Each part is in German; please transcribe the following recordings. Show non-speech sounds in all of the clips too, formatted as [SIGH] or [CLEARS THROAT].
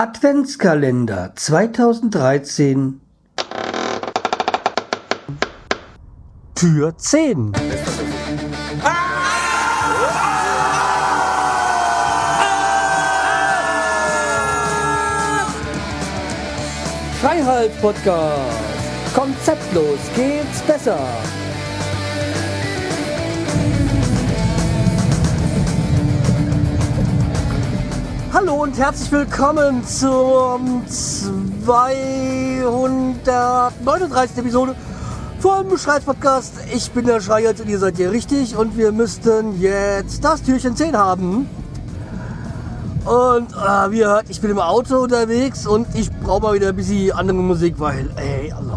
Adventskalender 2013 Tür 10 Freiheit Podcast Konzeptlos geht's besser Hallo und herzlich willkommen zum 239. Episode vom Schreiz Podcast. Ich bin der Schreiert und ihr seid hier richtig und wir müssten jetzt das Türchen 10 haben. Und äh, wie ihr hört, ich bin im Auto unterwegs und ich brauche mal wieder ein bisschen andere Musik, weil, ey, also,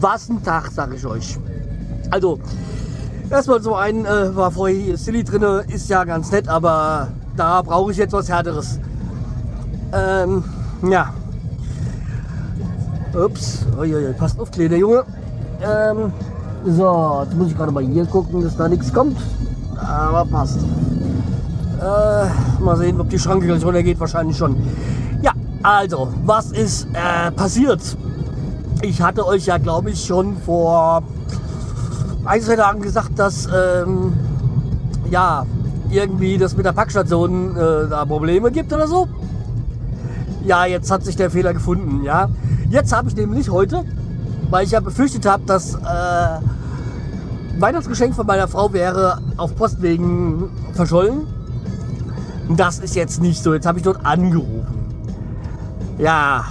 was ein Tag, sag ich euch. Also, erstmal so ein, äh, war vorher hier Silly drin, ist ja ganz nett, aber da brauche ich jetzt was Härteres. Ähm, ja. Ups, Uiuiui, passt auf, kleiner Junge. Ähm, so, jetzt muss ich gerade mal hier gucken, dass da nichts kommt. Aber passt. Äh, mal sehen, ob die Schranke gleich runtergeht. Wahrscheinlich schon. Ja, also, was ist äh, passiert? Ich hatte euch ja, glaube ich, schon vor ein, zwei Tagen gesagt, dass ähm, ja, irgendwie das mit der Packstation äh, da Probleme gibt oder so. Ja, jetzt hat sich der Fehler gefunden, ja. Jetzt habe ich nämlich heute, weil ich ja befürchtet habe, dass äh, Weihnachtsgeschenk von meiner Frau wäre auf Postwegen verschollen. Das ist jetzt nicht so. Jetzt habe ich dort angerufen. Ja,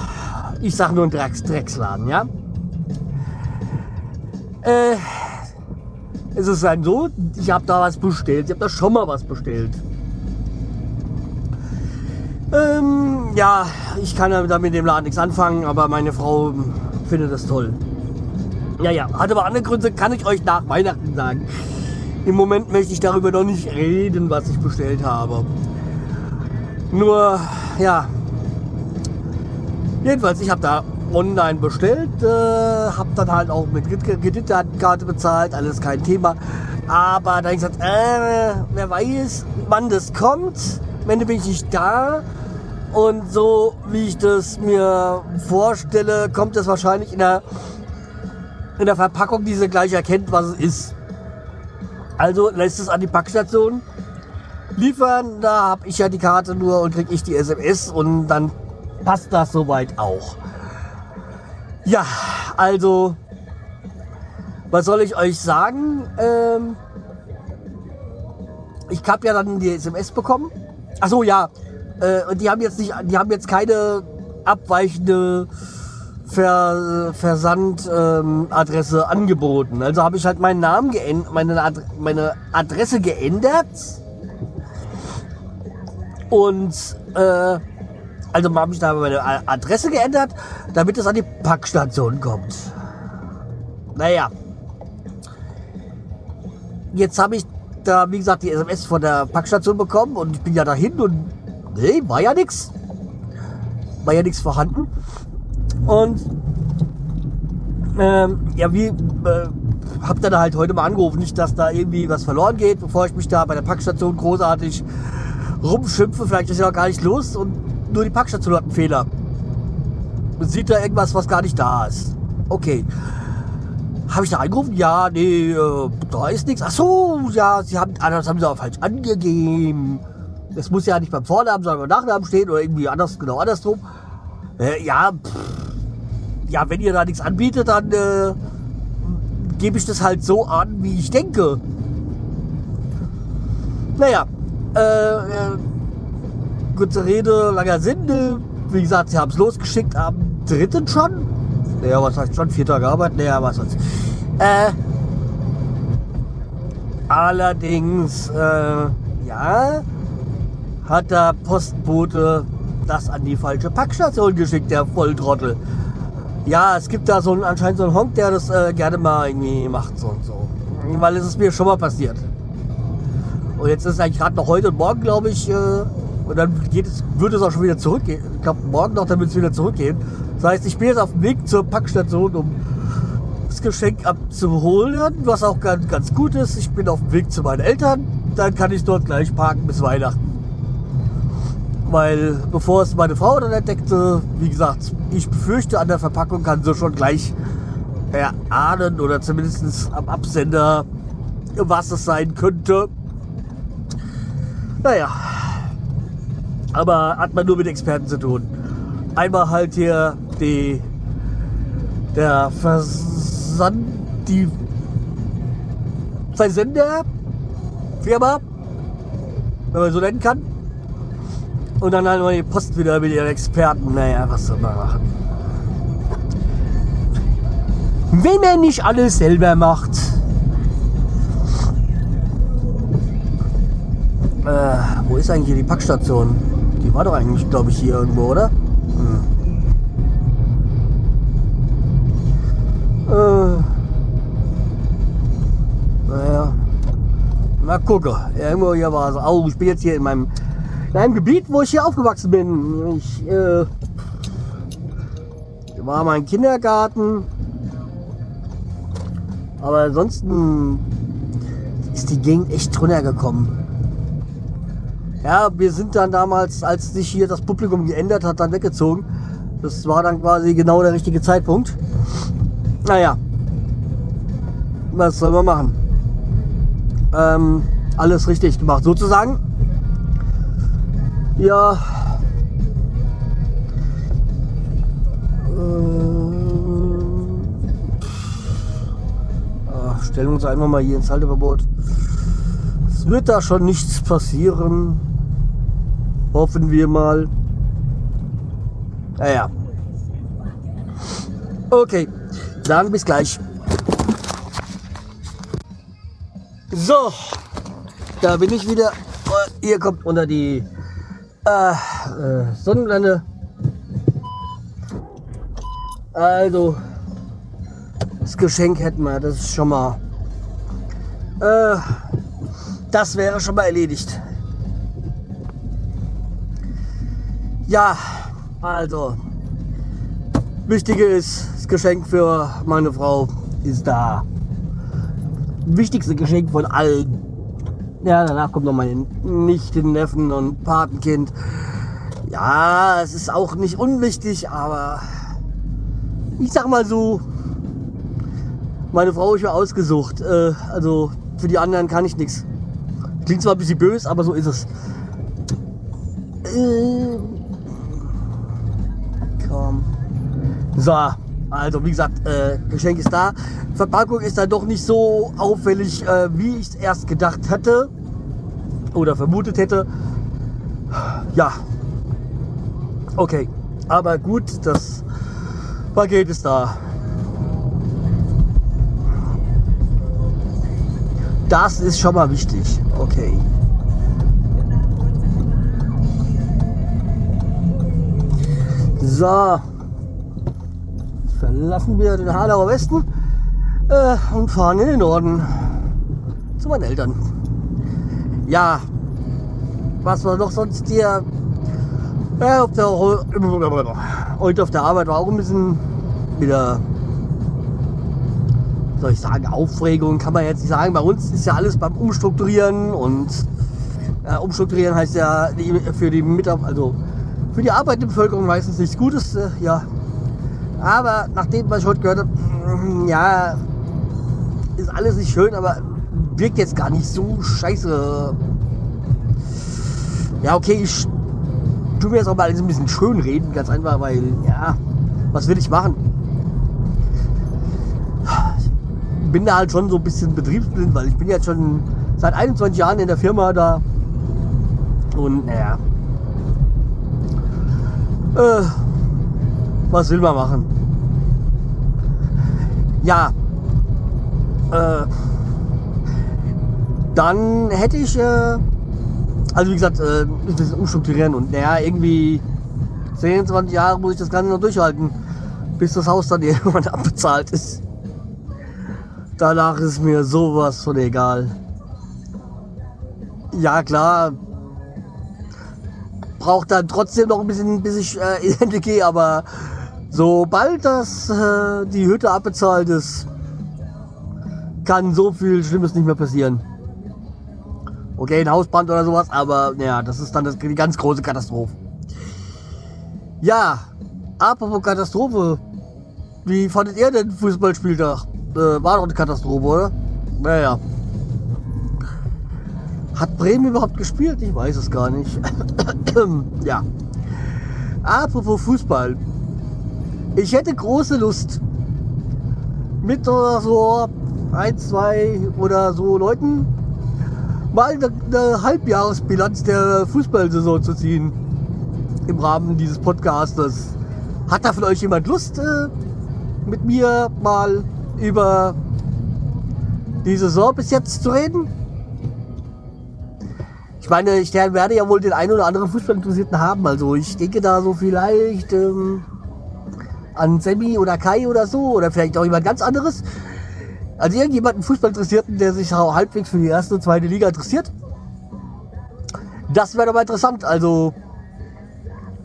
ich sage nur ein Drecks Drecksladen, ja. Äh, es ist dann so, ich habe da was bestellt. Ich habe da schon mal was bestellt. Ähm, ja, ich kann damit mit dem Laden nichts anfangen, aber meine Frau findet das toll. Ja, ja, hat aber andere Gründe, kann ich euch nach Weihnachten sagen. Im Moment möchte ich darüber noch nicht reden, was ich bestellt habe. Nur, ja. Jedenfalls, ich habe da online bestellt, äh, habe dann halt auch mit Kreditkarte bezahlt, alles kein Thema. Aber dann gesagt, äh, wer weiß, wann das kommt. Am Ende bin ich nicht da. Und so wie ich das mir vorstelle, kommt es wahrscheinlich in der, in der Verpackung, die sie gleich erkennt, was es ist. Also lässt es an die Packstation liefern. Da habe ich ja die Karte nur und kriege ich die SMS und dann passt das soweit auch. Ja, also, was soll ich euch sagen? Ähm, ich habe ja dann die SMS bekommen. Ach so, ja. Äh, und die haben jetzt nicht, die haben jetzt keine abweichende Ver, Versandadresse ähm, angeboten. Also habe ich halt meinen Namen geändert, meine, Ad meine Adresse geändert. Und äh, also habe ich da meine Adresse geändert, damit es an die Packstation kommt. Naja. Jetzt habe ich da, wie gesagt, die SMS von der Packstation bekommen und ich bin ja dahin und nee, war ja nichts. War ja nichts vorhanden. Und ähm, ja, wie äh, hab dann halt heute mal angerufen, nicht, dass da irgendwie was verloren geht, bevor ich mich da bei der Packstation großartig rumschimpfe. Vielleicht ist ja auch gar nicht los und nur die Packstation hat einen Fehler. Man sieht da irgendwas, was gar nicht da ist. Okay. Habe ich da angerufen? Ja, nee, äh, da ist nichts. Ach so, ja, sie haben, ah, das haben sie auch falsch angegeben. Das muss ja nicht beim Vornamen, sondern beim Nachnamen stehen oder irgendwie anders, genau andersrum. Äh, ja, pff, ja, wenn ihr da nichts anbietet, dann äh, gebe ich das halt so an, wie ich denke. Naja, äh, äh kurze Rede, langer Sinn. Wie gesagt, sie haben es losgeschickt am dritten schon. Naja, was heißt schon? Vier Tage Arbeit? Naja, was sonst. Äh, allerdings, äh, ja, hat der Postbote das an die falsche Packstation geschickt, der Volltrottel. Ja, es gibt da so einen, anscheinend so einen Honk, der das äh, gerne mal irgendwie macht, so und so. Weil es ist mir schon mal passiert. Und jetzt ist eigentlich gerade noch heute und morgen, glaube ich, äh, und dann geht es, wird es auch schon wieder zurückgehen. Ich glaube, morgen noch, dann wird es wieder zurückgehen. Das heißt, ich bin jetzt auf dem Weg zur Packstation, um das Geschenk abzuholen, was auch ganz, ganz gut ist. Ich bin auf dem Weg zu meinen Eltern. Dann kann ich dort gleich parken bis Weihnachten. Weil bevor es meine Frau dann entdeckte, wie gesagt, ich befürchte, an der Verpackung kann sie schon gleich erahnen oder zumindest am Absender, was es sein könnte. Naja, aber hat man nur mit Experten zu tun. Einmal halt hier die, der Versand, die Versenderfirma, wenn man so nennen kann. Und dann halt mal die Post wieder mit ihren Experten. Naja, was soll man machen? Wenn man nicht alles selber macht. Äh, wo ist eigentlich hier die Packstation? Die war doch eigentlich, glaube ich, hier irgendwo, oder? Hm. Äh, naja. Mal gucken. Irgendwo hier war es. Oh, ich bin jetzt hier in meinem, in Gebiet, wo ich hier aufgewachsen bin. Ich äh, war mein Kindergarten. Aber ansonsten ist die Gegend echt runtergekommen. Ja, wir sind dann damals, als sich hier das Publikum geändert hat, dann weggezogen. Das war dann quasi genau der richtige Zeitpunkt. Naja, was soll man machen? Ähm, alles richtig gemacht, sozusagen. Ja. Äh, ach, stellen wir uns einfach mal hier ins Halteverbot. Es wird da schon nichts passieren. Hoffen wir mal. Naja. Okay, dann bis gleich. So, da bin ich wieder. Ihr kommt unter die äh, äh, Sonnenblende. Also, das Geschenk hätten wir, das ist schon mal. Äh, das wäre schon mal erledigt. Ja, also. Wichtige ist, das Geschenk für meine Frau ist da. Wichtigste Geschenk von allen. Ja, danach kommt noch meine Nichten, Neffen und Patenkind. Ja, es ist auch nicht unwichtig, aber ich sag mal so, meine Frau ist ja ausgesucht. Äh, also für die anderen kann ich nichts. Klingt zwar ein bisschen böse, aber so ist es. Äh, komm. So, also wie gesagt, äh, Geschenk ist da. Verpackung ist dann doch nicht so auffällig, äh, wie ich es erst gedacht hätte oder vermutet hätte. Ja. Okay. Aber gut, das Paket ist da. Das ist schon mal wichtig. Okay. So. Verlassen wir den Hanauer Westen äh, und fahren in den Norden. Zu meinen Eltern. Ja. Was war noch sonst hier? Ja, auf der, heute auf der Arbeit war auch ein bisschen wieder soll ich sagen, Aufregung kann man jetzt nicht sagen. Bei uns ist ja alles beim Umstrukturieren und äh, Umstrukturieren heißt ja für die Mitarbeiter, also für die arbeitende Bevölkerung meistens nichts Gutes, äh, ja. Aber nachdem, was ich heute gehört habe, mm, ja, ist alles nicht schön, aber wirkt jetzt gar nicht so scheiße. Ja, okay, ich tue mir jetzt auch mal ein bisschen schön reden, ganz einfach, weil, ja, was will ich machen? bin da halt schon so ein bisschen betriebsblind, weil ich bin jetzt schon seit 21 Jahren in der Firma da. Und naja. Äh, was will man machen? Ja. Äh, dann hätte ich, äh, also wie gesagt, äh, ein bisschen umstrukturieren und naja, irgendwie 10, 20 Jahre muss ich das Ganze noch durchhalten, bis das Haus dann [LAUGHS] irgendwann abbezahlt ist. Danach ist mir sowas von egal. Ja klar, braucht dann trotzdem noch ein bisschen, bis ich äh, [LAUGHS] in Ende gehe, aber sobald das äh, die Hütte abbezahlt ist, kann so viel Schlimmes nicht mehr passieren. Okay, ein Hausbrand oder sowas, aber naja, das ist dann das, die ganz große Katastrophe. Ja, apropos Katastrophe. Wie fandet ihr den Fußballspieltag? Äh, war doch eine Katastrophe, oder? Naja. Hat Bremen überhaupt gespielt? Ich weiß es gar nicht. [COUGHS] ja. Apropos Fußball. Ich hätte große Lust, mit oder so ein, zwei oder so Leuten mal eine, Halbjahresbilanz der Fußballsaison zu ziehen. Im Rahmen dieses Podcastes. Hat da von euch jemand Lust, äh, mit mir mal über die Saison bis jetzt zu reden? Ich meine, ich werde ja wohl den einen oder anderen Fußballinteressierten haben. Also ich denke da so vielleicht ähm, an Sammy oder Kai oder so. Oder vielleicht auch jemand ganz anderes. Also irgendjemanden Fußballinteressierten, der sich halbwegs für die erste und zweite Liga interessiert. Das wäre doch mal interessant. Also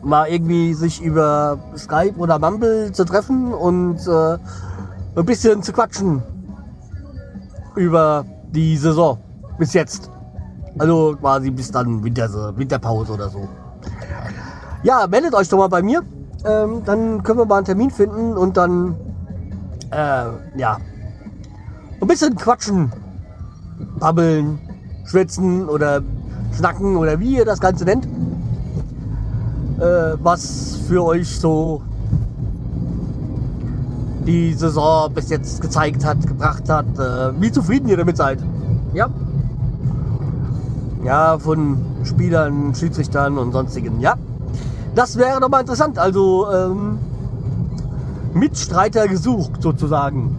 mal irgendwie sich über Skype oder Mumble zu treffen und äh, ein bisschen zu quatschen über die Saison bis jetzt. Also quasi bis dann Winter, Winterpause oder so. Ja, meldet euch doch mal bei mir. Ähm, dann können wir mal einen Termin finden und dann äh, ja ein bisschen quatschen, babbeln, schwitzen oder schnacken oder wie ihr das Ganze nennt. Äh, was für euch so die Saison bis jetzt gezeigt hat, gebracht hat, äh, wie zufrieden ihr damit seid. Ja. Ja, von Spielern, Schiedsrichtern und sonstigen. Ja. Das wäre doch mal interessant. Also ähm, Mitstreiter gesucht sozusagen.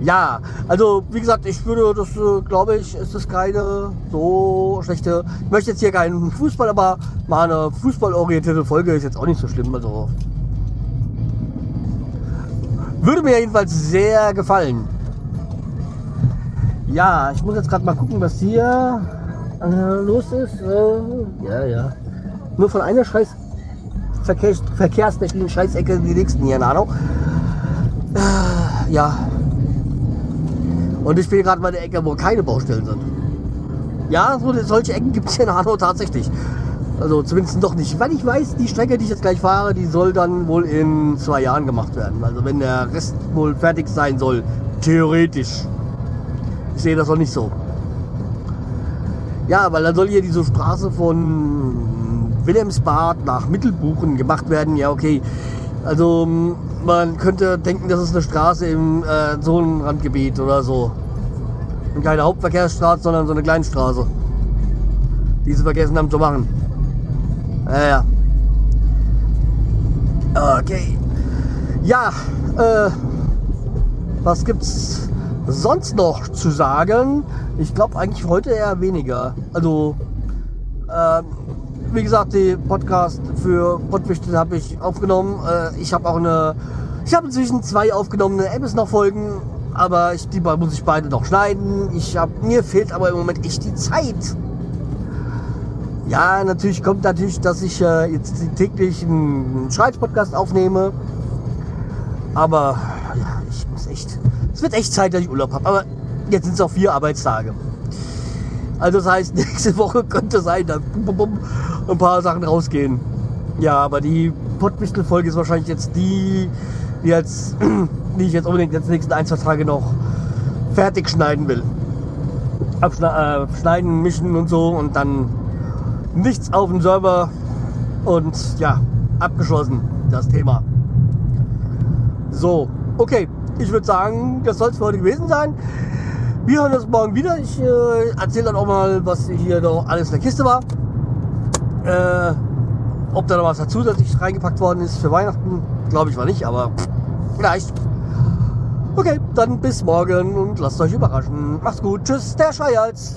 Ja, also wie gesagt, ich würde das, äh, glaube ich, ist das keine so schlechte. Ich möchte jetzt hier keinen Fußball, aber mal eine fußballorientierte Folge ist jetzt auch nicht so schlimm. Also würde mir jedenfalls sehr gefallen. Ja, ich muss jetzt gerade mal gucken, was hier äh, los ist. Äh, ja, ja. Nur von einer scheiß Verkehr, verkehrstechnischen Scheißecke in die nächsten hier in Hanau. Äh, ja. Und ich bin gerade mal in der Ecke, wo keine Baustellen sind. Ja, so, solche Ecken gibt es hier in Hanau tatsächlich. Also zumindest noch nicht. Weil ich weiß, die Strecke, die ich jetzt gleich fahre, die soll dann wohl in zwei Jahren gemacht werden. Also wenn der Rest wohl fertig sein soll, theoretisch. Ich sehe das noch nicht so. Ja, weil dann soll hier diese Straße von Wilhelmsbad nach Mittelbuchen gemacht werden. Ja, okay. Also man könnte denken, das ist eine Straße im äh, Zonenrandgebiet oder so. Und keine Hauptverkehrsstraße, sondern so eine Kleinstraße. Die sie vergessen haben zu machen. Ja, ja. Okay. Ja, äh, was gibt's sonst noch zu sagen? Ich glaube eigentlich heute eher weniger. Also, äh, wie gesagt, die Podcast für Pottwichtel habe ich aufgenommen. Äh, ich habe auch eine, ich habe inzwischen zwei aufgenommene Apps noch Folgen, aber ich, die muss ich beide noch schneiden. Ich hab, mir fehlt aber im Moment echt die Zeit. Ja, natürlich kommt natürlich, dass ich äh, jetzt täglich einen Schreibpodcast aufnehme. Aber ja, ich muss echt. Es wird echt Zeit, dass ich Urlaub habe. Aber jetzt sind es auch vier Arbeitstage. Also das heißt, [LAUGHS] nächste Woche könnte sein, dass ein paar Sachen rausgehen. Ja, aber die Pottwistel-Folge ist wahrscheinlich jetzt die, die, jetzt, [CLEARS THROAT] die ich jetzt unbedingt jetzt nächsten ein, zwei Tage noch fertig schneiden will. Abschneiden, äh, mischen und so und dann nichts auf dem Server und ja, abgeschlossen das Thema. So, okay, ich würde sagen, das soll es für heute gewesen sein. Wir hören uns morgen wieder. Ich äh, erzähle dann auch mal, was hier noch alles in der Kiste war. Äh, ob da noch was zusätzlich reingepackt worden ist für Weihnachten, glaube ich war nicht, aber vielleicht. Okay, dann bis morgen und lasst euch überraschen. Macht's gut. Tschüss, der Scheiß.